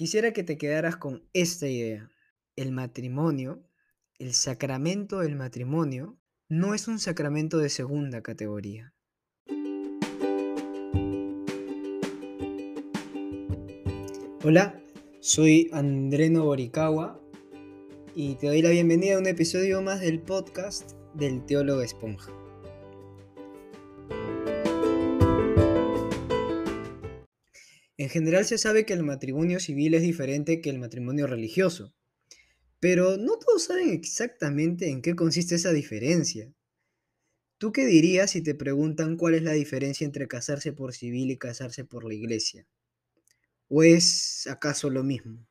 Quisiera que te quedaras con esta idea. El matrimonio, el sacramento del matrimonio, no es un sacramento de segunda categoría. Hola, soy Andreno Boricagua y te doy la bienvenida a un episodio más del podcast del Teólogo Esponja. General se sabe que el matrimonio civil es diferente que el matrimonio religioso, pero no todos saben exactamente en qué consiste esa diferencia. ¿Tú qué dirías si te preguntan cuál es la diferencia entre casarse por civil y casarse por la iglesia? ¿O es acaso lo mismo?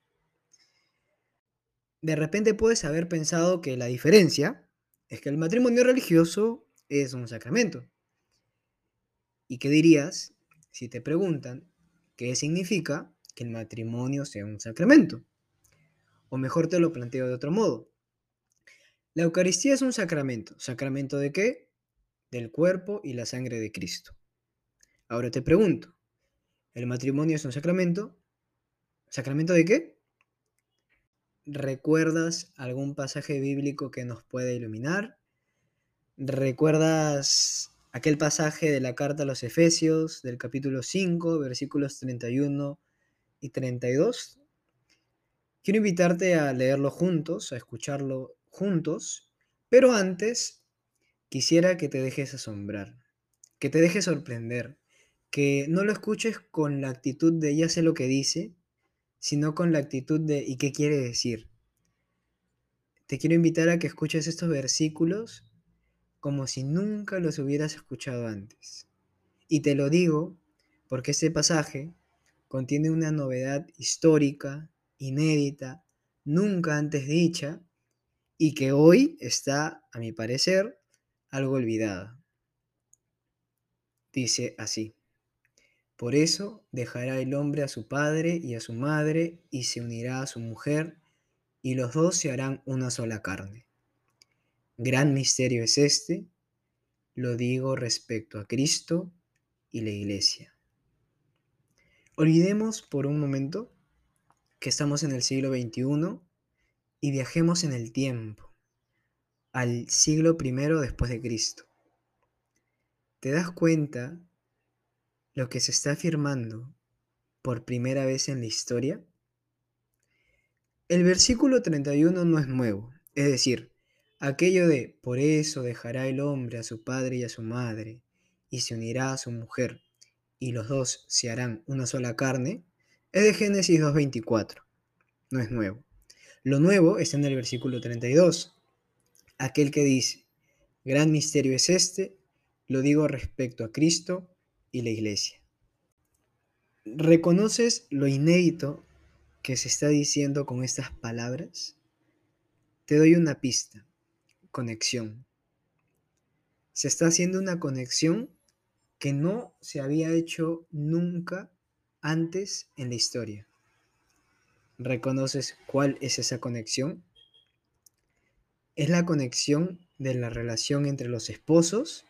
De repente puedes haber pensado que la diferencia es que el matrimonio religioso es un sacramento. ¿Y qué dirías si te preguntan ¿Qué significa que el matrimonio sea un sacramento? O mejor te lo planteo de otro modo. La Eucaristía es un sacramento. ¿Sacramento de qué? Del cuerpo y la sangre de Cristo. Ahora te pregunto, ¿el matrimonio es un sacramento? ¿Sacramento de qué? ¿Recuerdas algún pasaje bíblico que nos pueda iluminar? ¿Recuerdas aquel pasaje de la carta a los Efesios del capítulo 5, versículos 31 y 32. Quiero invitarte a leerlo juntos, a escucharlo juntos, pero antes quisiera que te dejes asombrar, que te dejes sorprender, que no lo escuches con la actitud de ya sé lo que dice, sino con la actitud de ¿y qué quiere decir? Te quiero invitar a que escuches estos versículos como si nunca los hubieras escuchado antes. Y te lo digo porque este pasaje contiene una novedad histórica, inédita, nunca antes dicha, y que hoy está, a mi parecer, algo olvidada. Dice así, por eso dejará el hombre a su padre y a su madre y se unirá a su mujer, y los dos se harán una sola carne. Gran misterio es este, lo digo respecto a Cristo y la Iglesia. Olvidemos por un momento que estamos en el siglo XXI y viajemos en el tiempo, al siglo I después de Cristo. ¿Te das cuenta lo que se está afirmando por primera vez en la historia? El versículo 31 no es nuevo, es decir, Aquello de, por eso dejará el hombre a su padre y a su madre, y se unirá a su mujer, y los dos se harán una sola carne, es de Génesis 2.24. No es nuevo. Lo nuevo está en el versículo 32, aquel que dice, gran misterio es este, lo digo respecto a Cristo y la iglesia. ¿Reconoces lo inédito que se está diciendo con estas palabras? Te doy una pista conexión. Se está haciendo una conexión que no se había hecho nunca antes en la historia. ¿Reconoces cuál es esa conexión? Es la conexión de la relación entre los esposos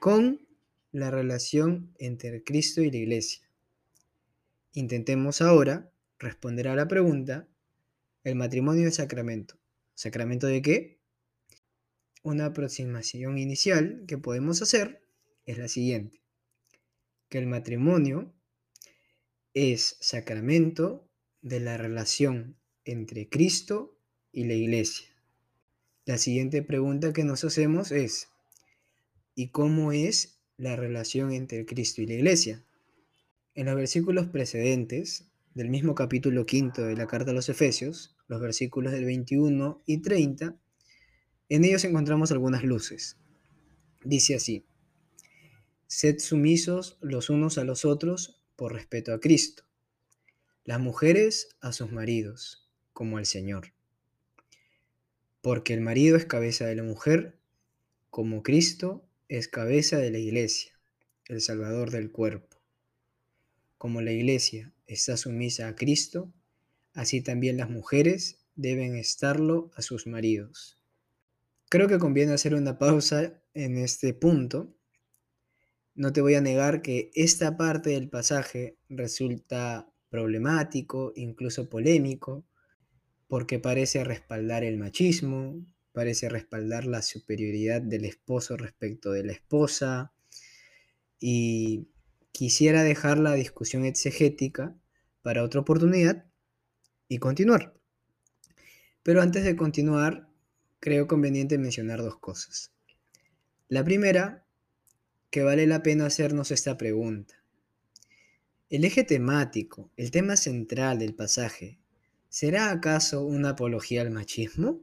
con la relación entre Cristo y la iglesia. Intentemos ahora responder a la pregunta, ¿el matrimonio es sacramento? ¿Sacramento de qué? Una aproximación inicial que podemos hacer es la siguiente, que el matrimonio es sacramento de la relación entre Cristo y la iglesia. La siguiente pregunta que nos hacemos es, ¿y cómo es la relación entre Cristo y la iglesia? En los versículos precedentes del mismo capítulo quinto de la carta a los Efesios, los versículos del 21 y 30, en ellos encontramos algunas luces. Dice así, sed sumisos los unos a los otros por respeto a Cristo, las mujeres a sus maridos, como al Señor. Porque el marido es cabeza de la mujer, como Cristo es cabeza de la iglesia, el Salvador del cuerpo. Como la iglesia está sumisa a Cristo, así también las mujeres deben estarlo a sus maridos. Creo que conviene hacer una pausa en este punto. No te voy a negar que esta parte del pasaje resulta problemático, incluso polémico, porque parece respaldar el machismo, parece respaldar la superioridad del esposo respecto de la esposa, y quisiera dejar la discusión exegética para otra oportunidad y continuar. Pero antes de continuar, creo conveniente mencionar dos cosas. La primera, que vale la pena hacernos esta pregunta. ¿El eje temático, el tema central del pasaje, será acaso una apología al machismo?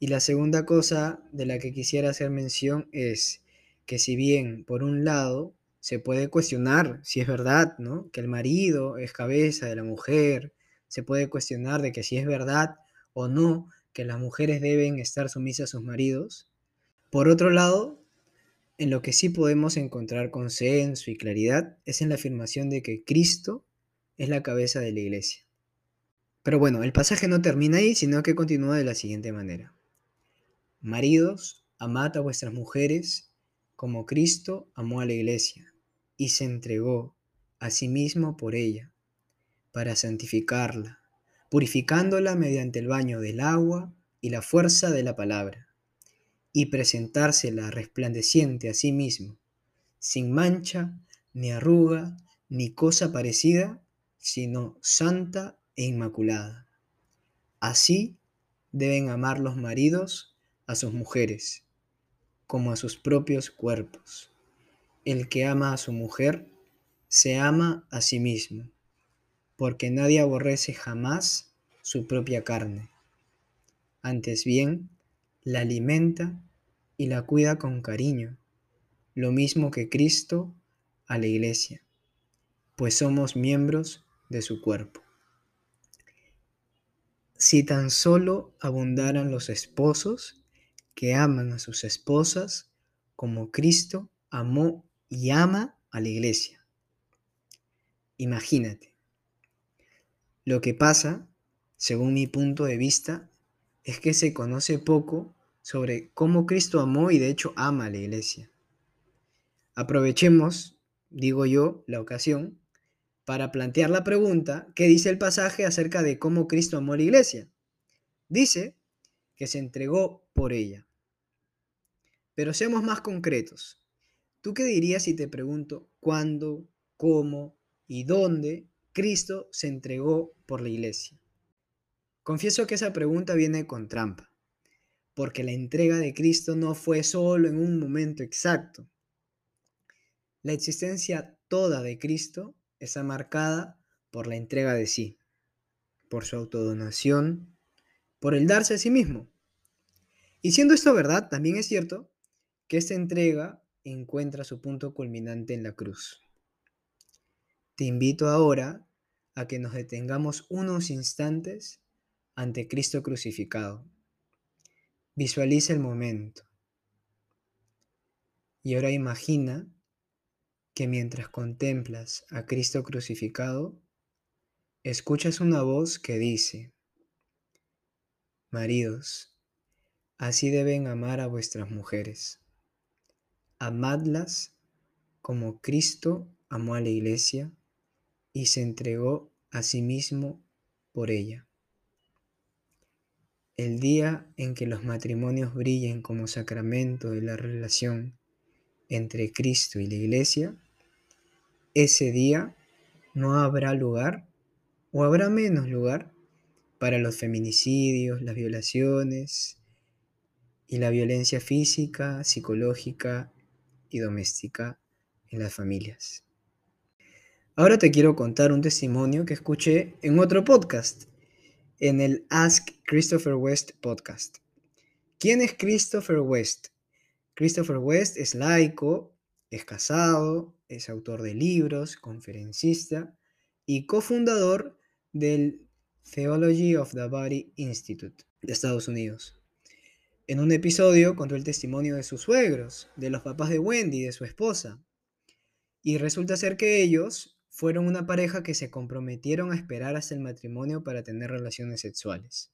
Y la segunda cosa de la que quisiera hacer mención es que si bien por un lado se puede cuestionar si es verdad, ¿no? Que el marido es cabeza de la mujer, se puede cuestionar de que si es verdad o no que las mujeres deben estar sumisas a sus maridos. Por otro lado, en lo que sí podemos encontrar consenso y claridad es en la afirmación de que Cristo es la cabeza de la iglesia. Pero bueno, el pasaje no termina ahí, sino que continúa de la siguiente manera. Maridos, amad a vuestras mujeres como Cristo amó a la iglesia y se entregó a sí mismo por ella, para santificarla, purificándola mediante el baño del agua y la fuerza de la palabra, y presentársela resplandeciente a sí mismo, sin mancha, ni arruga, ni cosa parecida, sino santa e inmaculada. Así deben amar los maridos a sus mujeres, como a sus propios cuerpos. El que ama a su mujer, se ama a sí mismo, porque nadie aborrece jamás su propia carne. Antes bien, la alimenta y la cuida con cariño, lo mismo que Cristo a la iglesia, pues somos miembros de su cuerpo. Si tan solo abundaran los esposos que aman a sus esposas como Cristo amó y ama a la iglesia. Imagínate. Lo que pasa, según mi punto de vista, es que se conoce poco sobre cómo Cristo amó y de hecho ama a la iglesia. Aprovechemos, digo yo, la ocasión para plantear la pregunta ¿qué dice el pasaje acerca de cómo Cristo amó a la iglesia. Dice que se entregó por ella. Pero seamos más concretos. ¿Tú qué dirías si te pregunto cuándo, cómo y dónde Cristo se entregó por la iglesia? Confieso que esa pregunta viene con trampa, porque la entrega de Cristo no fue solo en un momento exacto. La existencia toda de Cristo está marcada por la entrega de sí, por su autodonación, por el darse a sí mismo. Y siendo esto verdad, también es cierto que esta entrega encuentra su punto culminante en la cruz. Te invito ahora a que nos detengamos unos instantes ante Cristo crucificado. Visualiza el momento. Y ahora imagina que mientras contemplas a Cristo crucificado, escuchas una voz que dice, Maridos, así deben amar a vuestras mujeres amadlas como Cristo amó a la iglesia y se entregó a sí mismo por ella. El día en que los matrimonios brillen como sacramento de la relación entre Cristo y la iglesia, ese día no habrá lugar o habrá menos lugar para los feminicidios, las violaciones y la violencia física, psicológica y doméstica en las familias. Ahora te quiero contar un testimonio que escuché en otro podcast, en el Ask Christopher West podcast. ¿Quién es Christopher West? Christopher West es laico, es casado, es autor de libros, conferencista y cofundador del Theology of the Body Institute de Estados Unidos. En un episodio contó el testimonio de sus suegros, de los papás de Wendy, de su esposa. Y resulta ser que ellos fueron una pareja que se comprometieron a esperar hasta el matrimonio para tener relaciones sexuales.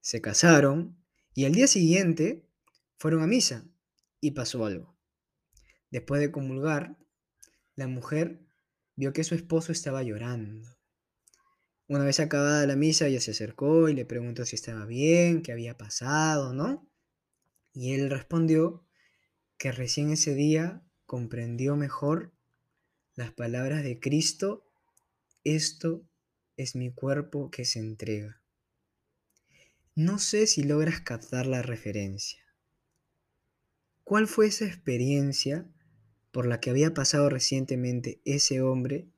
Se casaron y al día siguiente fueron a misa y pasó algo. Después de comulgar, la mujer vio que su esposo estaba llorando. Una vez acabada la misa, ella se acercó y le preguntó si estaba bien, qué había pasado, ¿no? Y él respondió que recién ese día comprendió mejor las palabras de Cristo, esto es mi cuerpo que se entrega. No sé si logras captar la referencia. ¿Cuál fue esa experiencia por la que había pasado recientemente ese hombre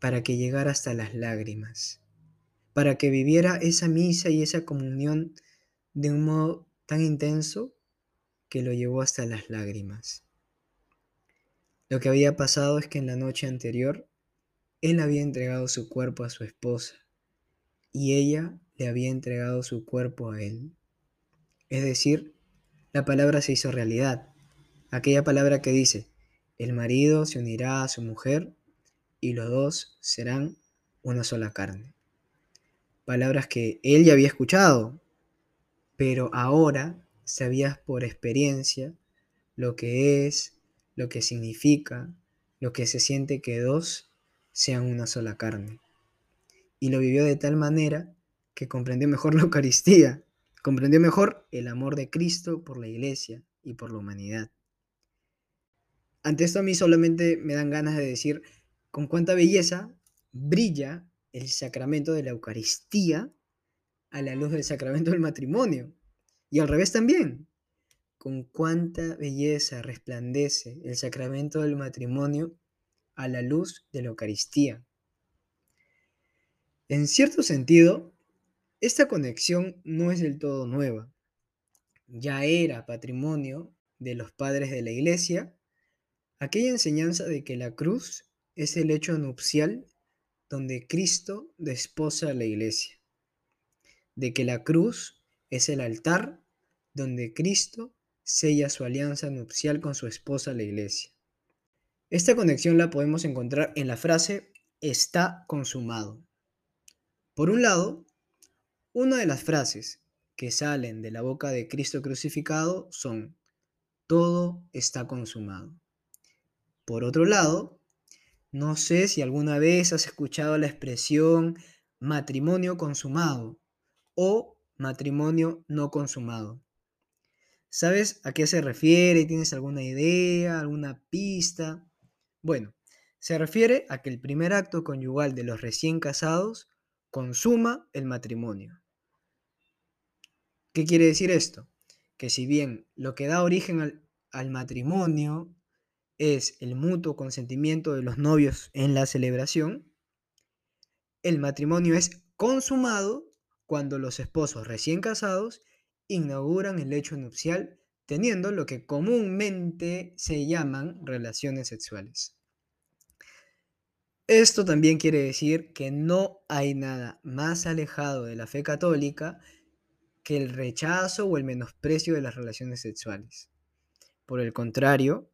para que llegara hasta las lágrimas? Para que viviera esa misa y esa comunión de un modo tan intenso que lo llevó hasta las lágrimas. Lo que había pasado es que en la noche anterior él había entregado su cuerpo a su esposa y ella le había entregado su cuerpo a él. Es decir, la palabra se hizo realidad. Aquella palabra que dice, el marido se unirá a su mujer y los dos serán una sola carne. Palabras que él ya había escuchado, pero ahora sabías por experiencia lo que es, lo que significa, lo que se siente que dos sean una sola carne. Y lo vivió de tal manera que comprendió mejor la Eucaristía, comprendió mejor el amor de Cristo por la iglesia y por la humanidad. Ante esto a mí solamente me dan ganas de decir con cuánta belleza brilla el sacramento de la Eucaristía a la luz del sacramento del matrimonio. Y al revés también con cuánta belleza resplandece el sacramento del matrimonio a la luz de la Eucaristía. En cierto sentido, esta conexión no es del todo nueva. Ya era patrimonio de los padres de la Iglesia aquella enseñanza de que la cruz es el hecho nupcial donde Cristo desposa a la Iglesia, de que la cruz es el altar donde Cristo sella su alianza nupcial con su esposa la iglesia. Esta conexión la podemos encontrar en la frase está consumado. Por un lado, una de las frases que salen de la boca de Cristo crucificado son todo está consumado. Por otro lado, no sé si alguna vez has escuchado la expresión matrimonio consumado o matrimonio no consumado. ¿Sabes a qué se refiere? ¿Tienes alguna idea, alguna pista? Bueno, se refiere a que el primer acto conyugal de los recién casados consuma el matrimonio. ¿Qué quiere decir esto? Que si bien lo que da origen al, al matrimonio es el mutuo consentimiento de los novios en la celebración, el matrimonio es consumado cuando los esposos recién casados inauguran el hecho nupcial teniendo lo que comúnmente se llaman relaciones sexuales. Esto también quiere decir que no hay nada más alejado de la fe católica que el rechazo o el menosprecio de las relaciones sexuales. Por el contrario,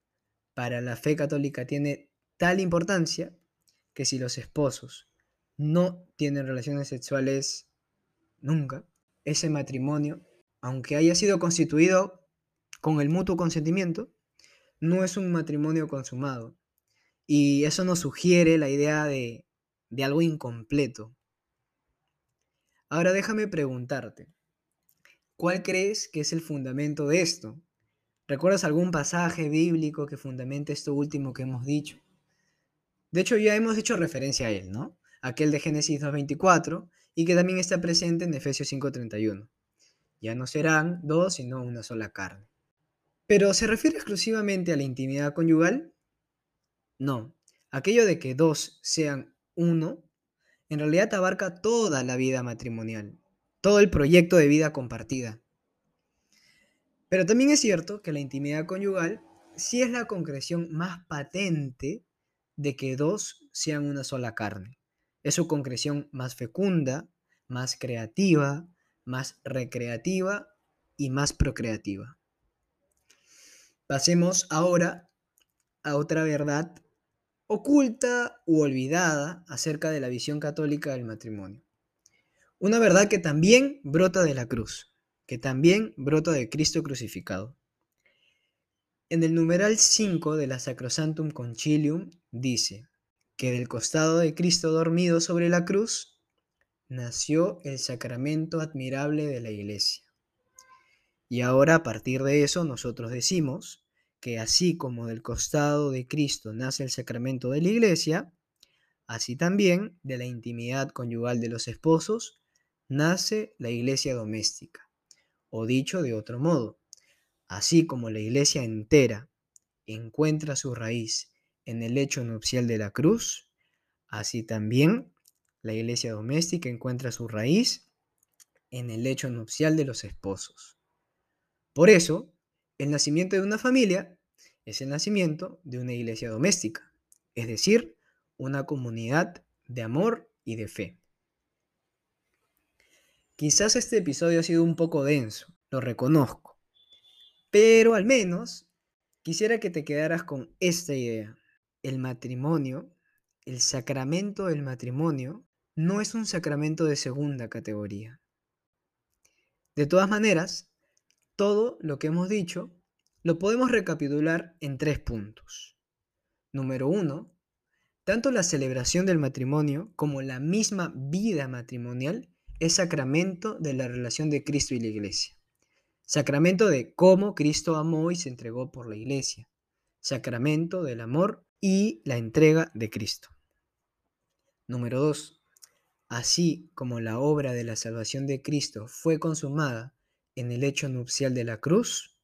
para la fe católica tiene tal importancia que si los esposos no tienen relaciones sexuales nunca, ese matrimonio aunque haya sido constituido con el mutuo consentimiento, no es un matrimonio consumado. Y eso nos sugiere la idea de, de algo incompleto. Ahora déjame preguntarte, ¿cuál crees que es el fundamento de esto? ¿Recuerdas algún pasaje bíblico que fundamente esto último que hemos dicho? De hecho, ya hemos hecho referencia a él, ¿no? Aquel de Génesis 2.24 y que también está presente en Efesios 5.31. Ya no serán dos, sino una sola carne. ¿Pero se refiere exclusivamente a la intimidad conyugal? No. Aquello de que dos sean uno, en realidad abarca toda la vida matrimonial, todo el proyecto de vida compartida. Pero también es cierto que la intimidad conyugal sí es la concreción más patente de que dos sean una sola carne. Es su concreción más fecunda, más creativa, más recreativa y más procreativa. Pasemos ahora a otra verdad oculta u olvidada acerca de la visión católica del matrimonio. Una verdad que también brota de la cruz, que también brota de Cristo crucificado. En el numeral 5 de la Sacrosantum Concilium dice, que del costado de Cristo dormido sobre la cruz nació el sacramento admirable de la iglesia. Y ahora a partir de eso nosotros decimos que así como del costado de Cristo nace el sacramento de la iglesia, así también de la intimidad conyugal de los esposos nace la iglesia doméstica. O dicho de otro modo, así como la iglesia entera encuentra su raíz en el hecho nupcial de la cruz, así también la iglesia doméstica encuentra su raíz en el hecho nupcial de los esposos. Por eso, el nacimiento de una familia es el nacimiento de una iglesia doméstica, es decir, una comunidad de amor y de fe. Quizás este episodio ha sido un poco denso, lo reconozco, pero al menos quisiera que te quedaras con esta idea. El matrimonio, el sacramento del matrimonio, no es un sacramento de segunda categoría. De todas maneras, todo lo que hemos dicho lo podemos recapitular en tres puntos. Número uno, tanto la celebración del matrimonio como la misma vida matrimonial es sacramento de la relación de Cristo y la iglesia. Sacramento de cómo Cristo amó y se entregó por la iglesia. Sacramento del amor y la entrega de Cristo. Número 2. Así como la obra de la salvación de Cristo fue consumada en el hecho nupcial de la cruz,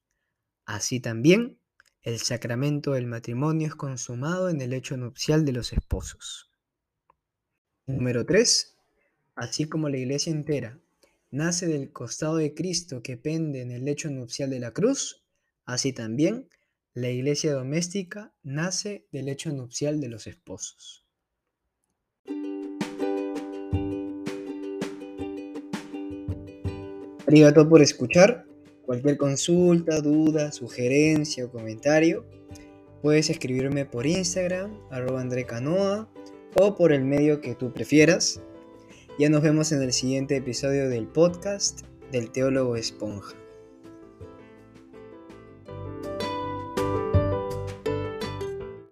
así también el sacramento del matrimonio es consumado en el hecho nupcial de los esposos. Número 3. Así como la iglesia entera nace del costado de Cristo que pende en el lecho nupcial de la cruz, así también la iglesia doméstica nace del lecho nupcial de los esposos. Arigato por escuchar. Cualquier consulta, duda, sugerencia o comentario, puedes escribirme por Instagram, arroba Canoa, o por el medio que tú prefieras. Ya nos vemos en el siguiente episodio del podcast del Teólogo Esponja.